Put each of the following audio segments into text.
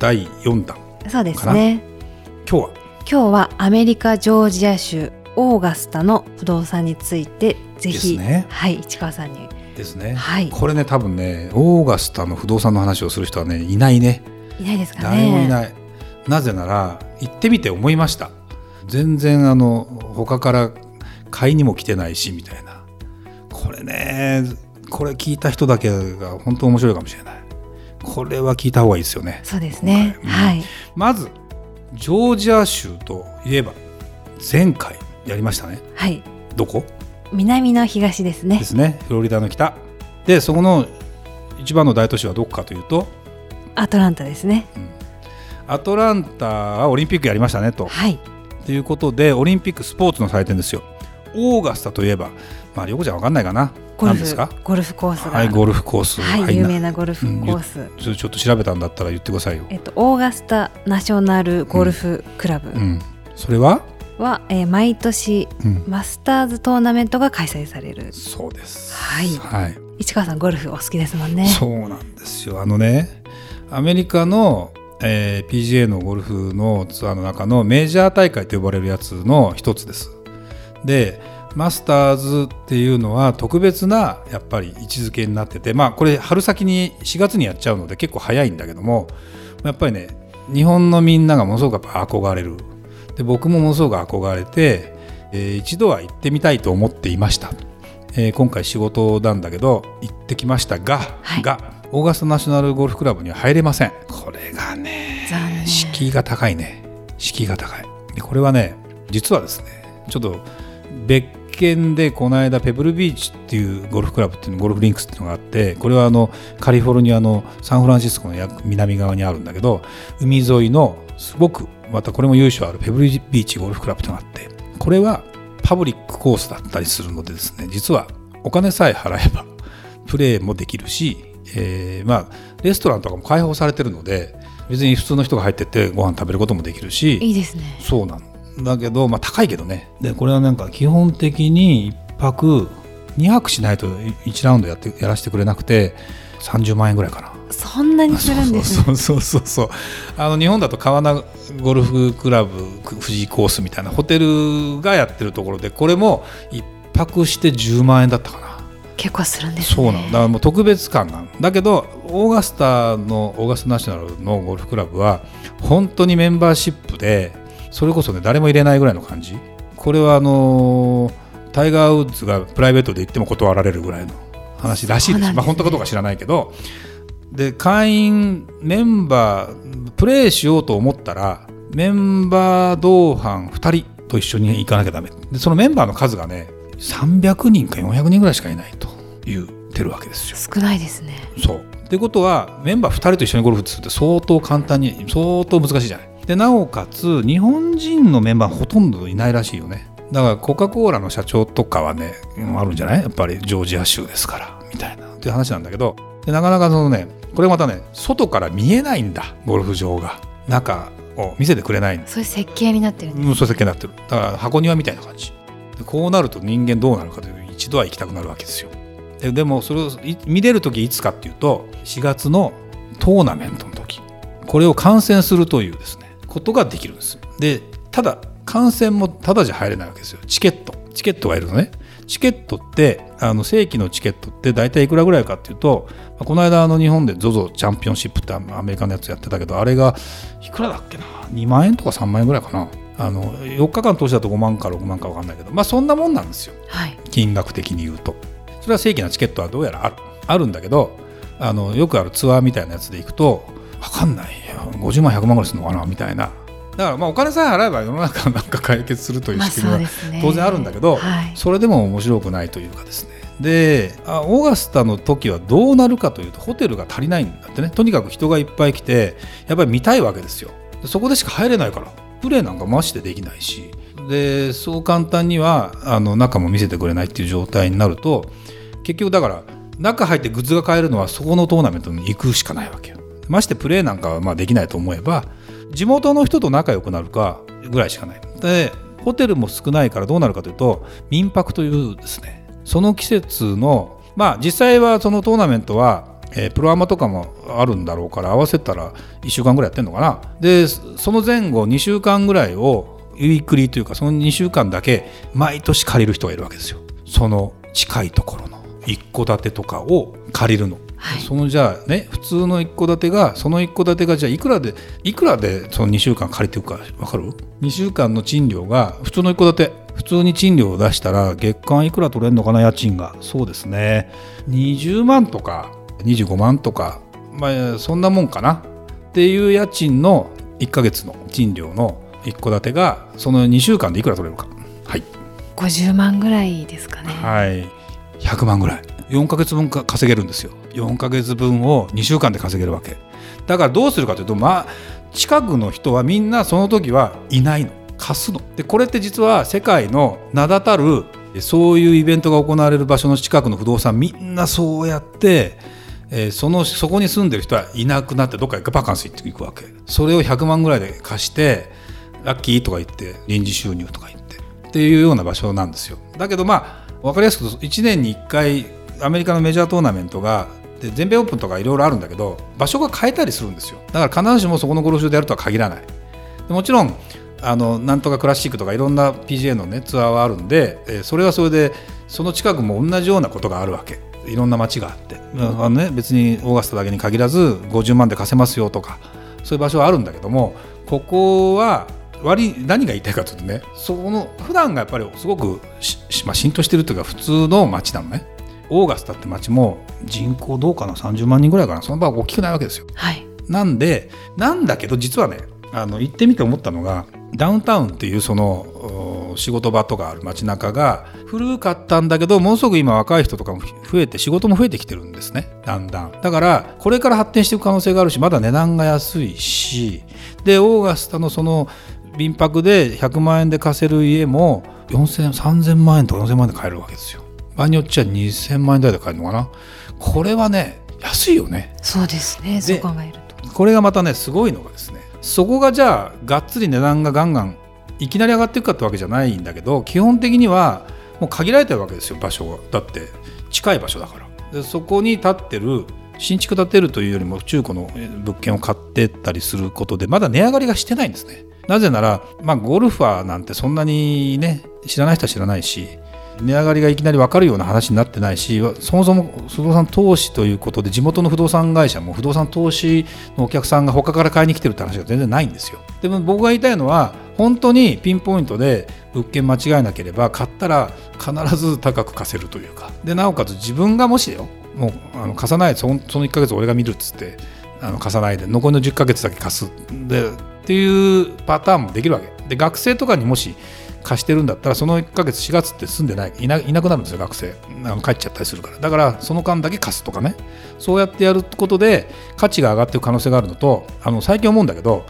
第4弾そうですね。今日は？今日はアメリカジョージア州オーガスタの不動産についてぜひ、ね。はい市川さんに。ですね、はい。これね多分ねオーガスタの不動産の話をする人はねいないね。いないですかね。誰もいない。なぜなら行ってみて思いました。全然あの他から買いにも来てないしみたいな。これねこれ聞いた人だけが本当面白いかもしれないこれは聞いた方がいいですよね。そうですね、はい。まずジョージア州といえば前回やりましたね。はい。どこ？南の東ですね。ですね。フロリダの北。でそこの一番の大都市はどこかというとアトランタですね。アトランタはオリンピックやりましたねと。はい。ということでオリンピックスポーツの祭典ですよ。オーガスタといえばまあ涼子ちゃんわかんないかなゴルフ何ですか？ゴルフコースが。はいゴルフコース。はい、有な名なゴルフコース、ちょちょっと調べたんだったら言ってくださいよ、えっとオーガスタナショナルゴルフクラブ。うん、それは、は、えー毎年うん、マスターズトーナメントが開催される。そうです。はい。はい。市川さんゴルフお好きですもんね。そうなんですよ。あのねアメリカの、えー PGA のゴルフのツアーの中のメジャー大会と呼ばれるやつの一つです。でマスターズっていうのは特別なやっぱり位置づけになっててまあこれ春先に4月にやっちゃうので結構早いんだけどもやっぱりね日本のみんながものすごく憧れる。で僕もものすごく憧れて、えー一度は行ってみたいと思っていました、えー今回仕事なんだけど行ってきましたが、はい。がオーガスタナショナルゴルフクラブには入れません。これがね敷居が高いね。敷居が高い。でこれはね実はですねちょっと別件でこの間ペブルビーチっていうゴルフクラブっていうのゴルフリンクスっていうのがあってこれはあのカリフォルニアのサンフランシスコのや南側にあるんだけど海沿いのすごくまたこれも由緒あるペブルビーチゴルフクラブっていうのがあってこれはパブリックコースだったりするのでですね実はお金さえ払えばプレーもできるし、えーまあレストランとかも開放されてるので別に普通の人が入ってってご飯食べることもできるしいいですね。そうなんだけど、まあ、高いけどね。でこれはなんか基本的に1泊2泊しないと1ラウンドやってやらせてくれなくて30万円ぐらいかな。そんなにするんですね。そうそうそう。そうあの日本だと川名ゴルフクラブ富士コースみたいなホテルがやってるところでこれも1泊して10万円だったかな。結構するんですね。そうなの。だからもう特別感があるだけどオーガスタのオーガスタナショナルのゴルフクラブは本当にメンバーシップでそれこそね誰も入れないぐらいの感じ？これはあのータイガー・ウッズがプライベートで行っても断られるぐらいの話らしいです。ね。まあ本当かどうか知らないけど。で会員メンバープレーしようと思ったらメンバー同伴2人と一緒に行かなきゃダメ。でそのメンバーの数がね300人か400人ぐらいしかいないと言ってるわけですよ。少ないですね。そう。ってことはメンバー2人と一緒にゴルフするって相当簡単に相当難しいじゃない。でなおかつ日本人のメンバーほとんどいないらしいよね。だからコカ・コーラの社長とかはねうんあるんじゃない？やっぱりジョージア州ですからみたいな。っていう話なんだけど。でなかなかそのねこれまたね外から見えないんだゴルフ場が。中を見せてくれないそういう設計になってるんですうん、そういう設計になってる。だから箱庭みたいな感じ。でこうなると人間どうなるかというと一度は行きたくなるわけですよ。ででもそれをい見れる時いつかっていうと4月のトーナメントの時。これを観戦するというですねことができるんです。でただ観戦もただじゃ入れないわけですよ。チケット。チケットがいるのね。チケットってあの正規のチケットって大体いくらぐらいかっていうとまあこの間あの日本で ZOZO チャンピオンシップってアメリカのやつやってたけどあれがいくらだっけな？2万円とか3万円ぐらいかな。あの4日間通しだと5万か6万か分かんないけどまあそんなもんなんですよ。はい。金額的に言うと。それは正規なチケットはどうやらある。あるんだけどあのよくあるツアーみたいなやつで行くと分かんない50万100万ぐらいするのかなみたいな。だからまあお金さえ払えば世の中なんか解決するというまあ仕組みは当然あるんだけど、はい。それでも面白くないというかですね。であオーガスタの時はどうなるかというとホテルが足りないんだってね。とにかく人がいっぱい来てやっぱり見たいわけですよ。そこでしか入れないからプレーなんかマジでできないし。でそう簡単にはあの中も見せてくれないっていう状態になると結局だから中入ってグッズが買えるのはそこのトーナメントに行くしかないわけよましてプレーなんかはまあできないと思えば地元の人と仲良くなるかぐらいしかない。でホテルも少ないからどうなるかというと民泊というですねその季節のまあ実際はそのトーナメントはえー、プロアマとかもあるんだろうから合わせたら1週間ぐらいやってんのかな。でその前後2週間ぐらいをウィークリーというかその2週間だけ毎年借りる人がいるわけですよ。その近いところの一戸建てとかを借りるの、はい、そのじゃあね普通の一戸建てがその一戸建てがじゃあいくらでいくらでその2週間借りていくか分かる ?2 週間の賃料が普通の一戸建て普通に賃料を出したら月間いくら取れるのかな家賃が。そうですね。20万とか25万とか、まあ、そんなもんかな。っていう家賃の1か月の賃料の一戸建てがその2週間でいくら取れるか。はい。50万ぐらいですかね。はい。100万ぐらい4か月分か稼げるんですよ。4か月分を2週間で稼げるわけ。だからどうするかというとまあ近くの人はみんなその時はいないの。貸すの。でこれって実は世界の名だたるそういうイベントが行われる場所の近くの不動産みんなそうやってえ、そのそこに住んでる人はいなくなってどっかバカンス行くわけ。それを100万ぐらいで貸してラッキーとか言って臨時収入とか言ってっていうような場所なんですよ。だけどまあ分かりやすく1年に1回アメリカのメジャートーナメントがで全米オープンとかいろいろあるんだけど場所が変えたりするんですよ。だから必ずしもそこのゴルフ場でやるとは限らない。もちろんあのなんとかクラシックとかいろんな PGA の、ね、ツアーはあるんで、えそれはそれでその近くも同じようなことがあるわけ。いろんな町があって、あのね、別にオーガスタだけに限らず50万で貸せますよとかそういう場所はあるんだけどもここは割何が言いたいかというとねその普段がやっぱりすごくしまあ、浸透してるというか普通の町なのね。オーガスタって町も人口どうかな30万人ぐらいかなその場は大きくないわけですよ。はい、なんでなんだけど実はねあの行ってみて思ったのがダウンタウンっていうその仕事場とかある街中が古かったんだけどものすごく今若い人とかも増えて仕事も増えてきてるんですね。だんだん。だからこれから発展していく可能性があるしまだ値段が安いしでオーガスタのその民泊で100万円で貸せる家も4000 3000万円とか4000万円で買えるわけですよ場合によっちゃ2000万円台で買えるのかな？これはね安いよね。そうですね。そう考えると。これがまたねすごいのがですねそこがじゃあがっつり値段がガンガンいきなり上がっていくかってわけじゃないんだけど基本的にはもう限られてるわけですよ場所が。だって近い場所だから。でそこに建ってる新築建てるというよりも中古の物件を買ってったりすることでまだ値上がりがしてないんですね。なぜなら、まあ、ゴルファーなんてそんなにね知らない人は知らないし値上がりがいきなり分かるような話になってないしそもそも不動産投資ということで地元の不動産会社も不動産投資のお客さんが他から買いに来てるって話が全然ないんですよ。でも僕が言いたいのは本当にピンポイントで物件間違えなければ買ったら必ず高く貸せるというか。でなおかつ自分がもしよもうあの貸さないそのその1ヶ月俺が見るっつってあの貸さないで残りの10ヶ月だけ貸す。でっていうパターンもできるわけ。で学生とかにもし貸してるんだったらその1ヶ月4月って住んでないいないなくなるんですよ学生。あの帰っちゃったりするから。だからその間だけ貸すとかね。そうやってやることで価値が上がっていく可能性があるのとあの最近思うんだけど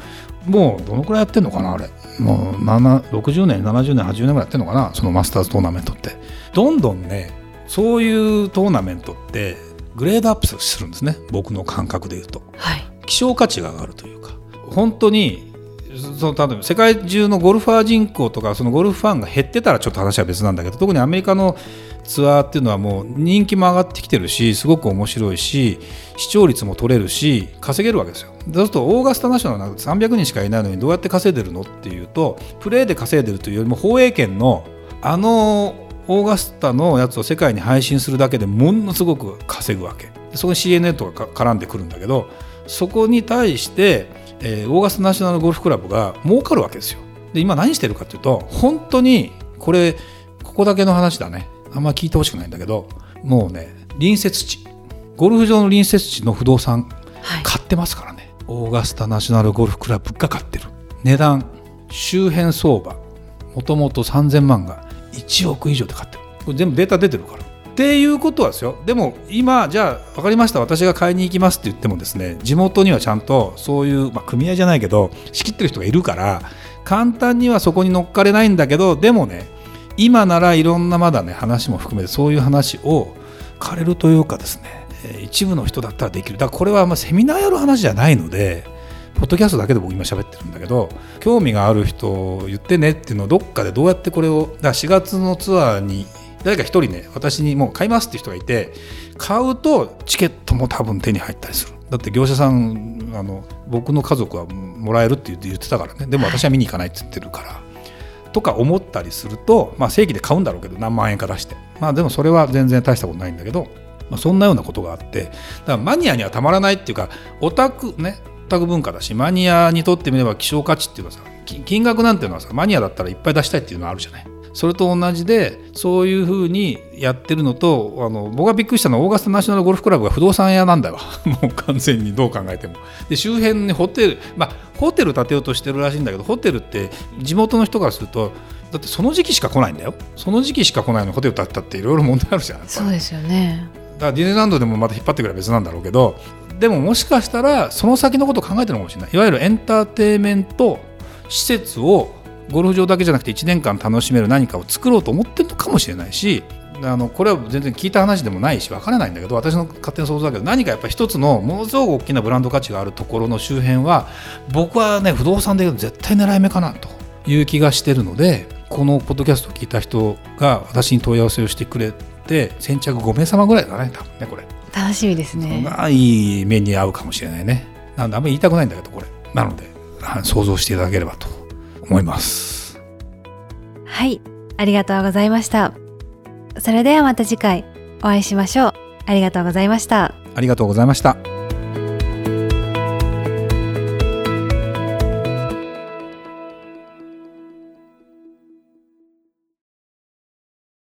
もうどのくらいやってんのかなあれ。もう60年70年80年ぐらいやってんのかなそのマスターズトーナメントって。どんどんねそういうトーナメントってグレードアップするんですね。僕の感覚で言うと、はい、希少価値が上がるというか。本当にその例えば世界中のゴルファー人口とかそのゴルフファンが減ってたらちょっと話は別なんだけど特にアメリカのツアーっていうのはもう人気も上がってきてるしすごく面白いし視聴率も取れるし稼げるわけですよ。そうするとオーガスタナショナルなんて300人しかいないのにどうやって稼いでるのっていうとプレーで稼いでるというよりも放映権のあのオーガスタのやつを世界に配信するだけでものすごく稼ぐわけそこに CNN とか絡んでくるんだけどそこに対してえー、オーガスタナショナルゴルフクラブが儲かるわけですよ。で今何してるかというと本当にこれここだけの話だね。あんま聞いてほしくないんだけどもうね隣接地ゴルフ場の隣接地の不動産、買ってますからね。オーガスタナショナルゴルフクラブが買ってる。値段周辺相場もともと3000万が1億以上で買ってる。これ全部データ出てるからっていうことはですよ。でも今じゃあ分かりました。私が買いに行きますって言ってもですね地元にはちゃんとそういう、まあ、組合じゃないけど仕切ってる人がいるから簡単にはそこに乗っかれないんだけどでもね今ならいろんなまだね話も含めてそういう話を借れるというかですね一部の人だったらできる。だからこれはまセミナーやる話じゃないのでポッドキャストだけで僕今喋ってるんだけど興味がある人言ってねっていうのをどっかでどうやってこれをだ4月のツアーに誰か一人ね私にもう買いますって人がいて買うとチケットも多分手に入ったりする。だって業者さんあの僕の家族はもらえるって言ってたからね。でも私は見に行かないって言ってるから。とか思ったりすると、まあ、正規で買うんだろうけど何万円か出して。まあでもそれは全然大したことないんだけど、まあ、そんなようなことがあって。だからマニアにはたまらないっていうかオタクねオタク文化だしマニアにとってみれば希少価値っていうのはさ金額なんていうのはさマニアだったらいっぱい出したいっていうのはあるじゃない。それと同じでそういうふうにやってるのとあの僕がびっくりしたのはオーガスタナショナルゴルフクラブが不動産屋なんだよ。もう完全にどう考えても。で周辺にホテルまあホテル建てようとしてるらしいんだけどホテルって地元の人からするとだってその時期しか来ないんだよ。その時期しか来ないのホテル建てたっていろいろ問題あるじゃんそうですよね。だからディズニーランドでもまた引っ張ってくれば別なんだろうけどでももしかしたらその先のことを考えてるのかもしれない。いわゆるエンターテインメント施設をゴルフ場だけじゃなくて1年間楽しめる何かを作ろうと思ってるのかもしれないしあのこれは全然聞いた話でもないし分からないんだけど私の勝手な想像だけど何かやっぱり一つのものすごく大きなブランド価値があるところの周辺は僕はね不動産でいうと絶対狙い目かなという気がしてるのでこのポッドキャストを聞いた人が私に問い合わせをしてくれて先着5名様ぐらいだね多分ねこれ。楽しみですね。がいい目に合うかもしれないね。なんであんまり言いたくないんだけどこれ。なので想像していただければと思います。はいありがとうございました。それではまた次回お会いしましょう。ありがとうございました。ありがとうございました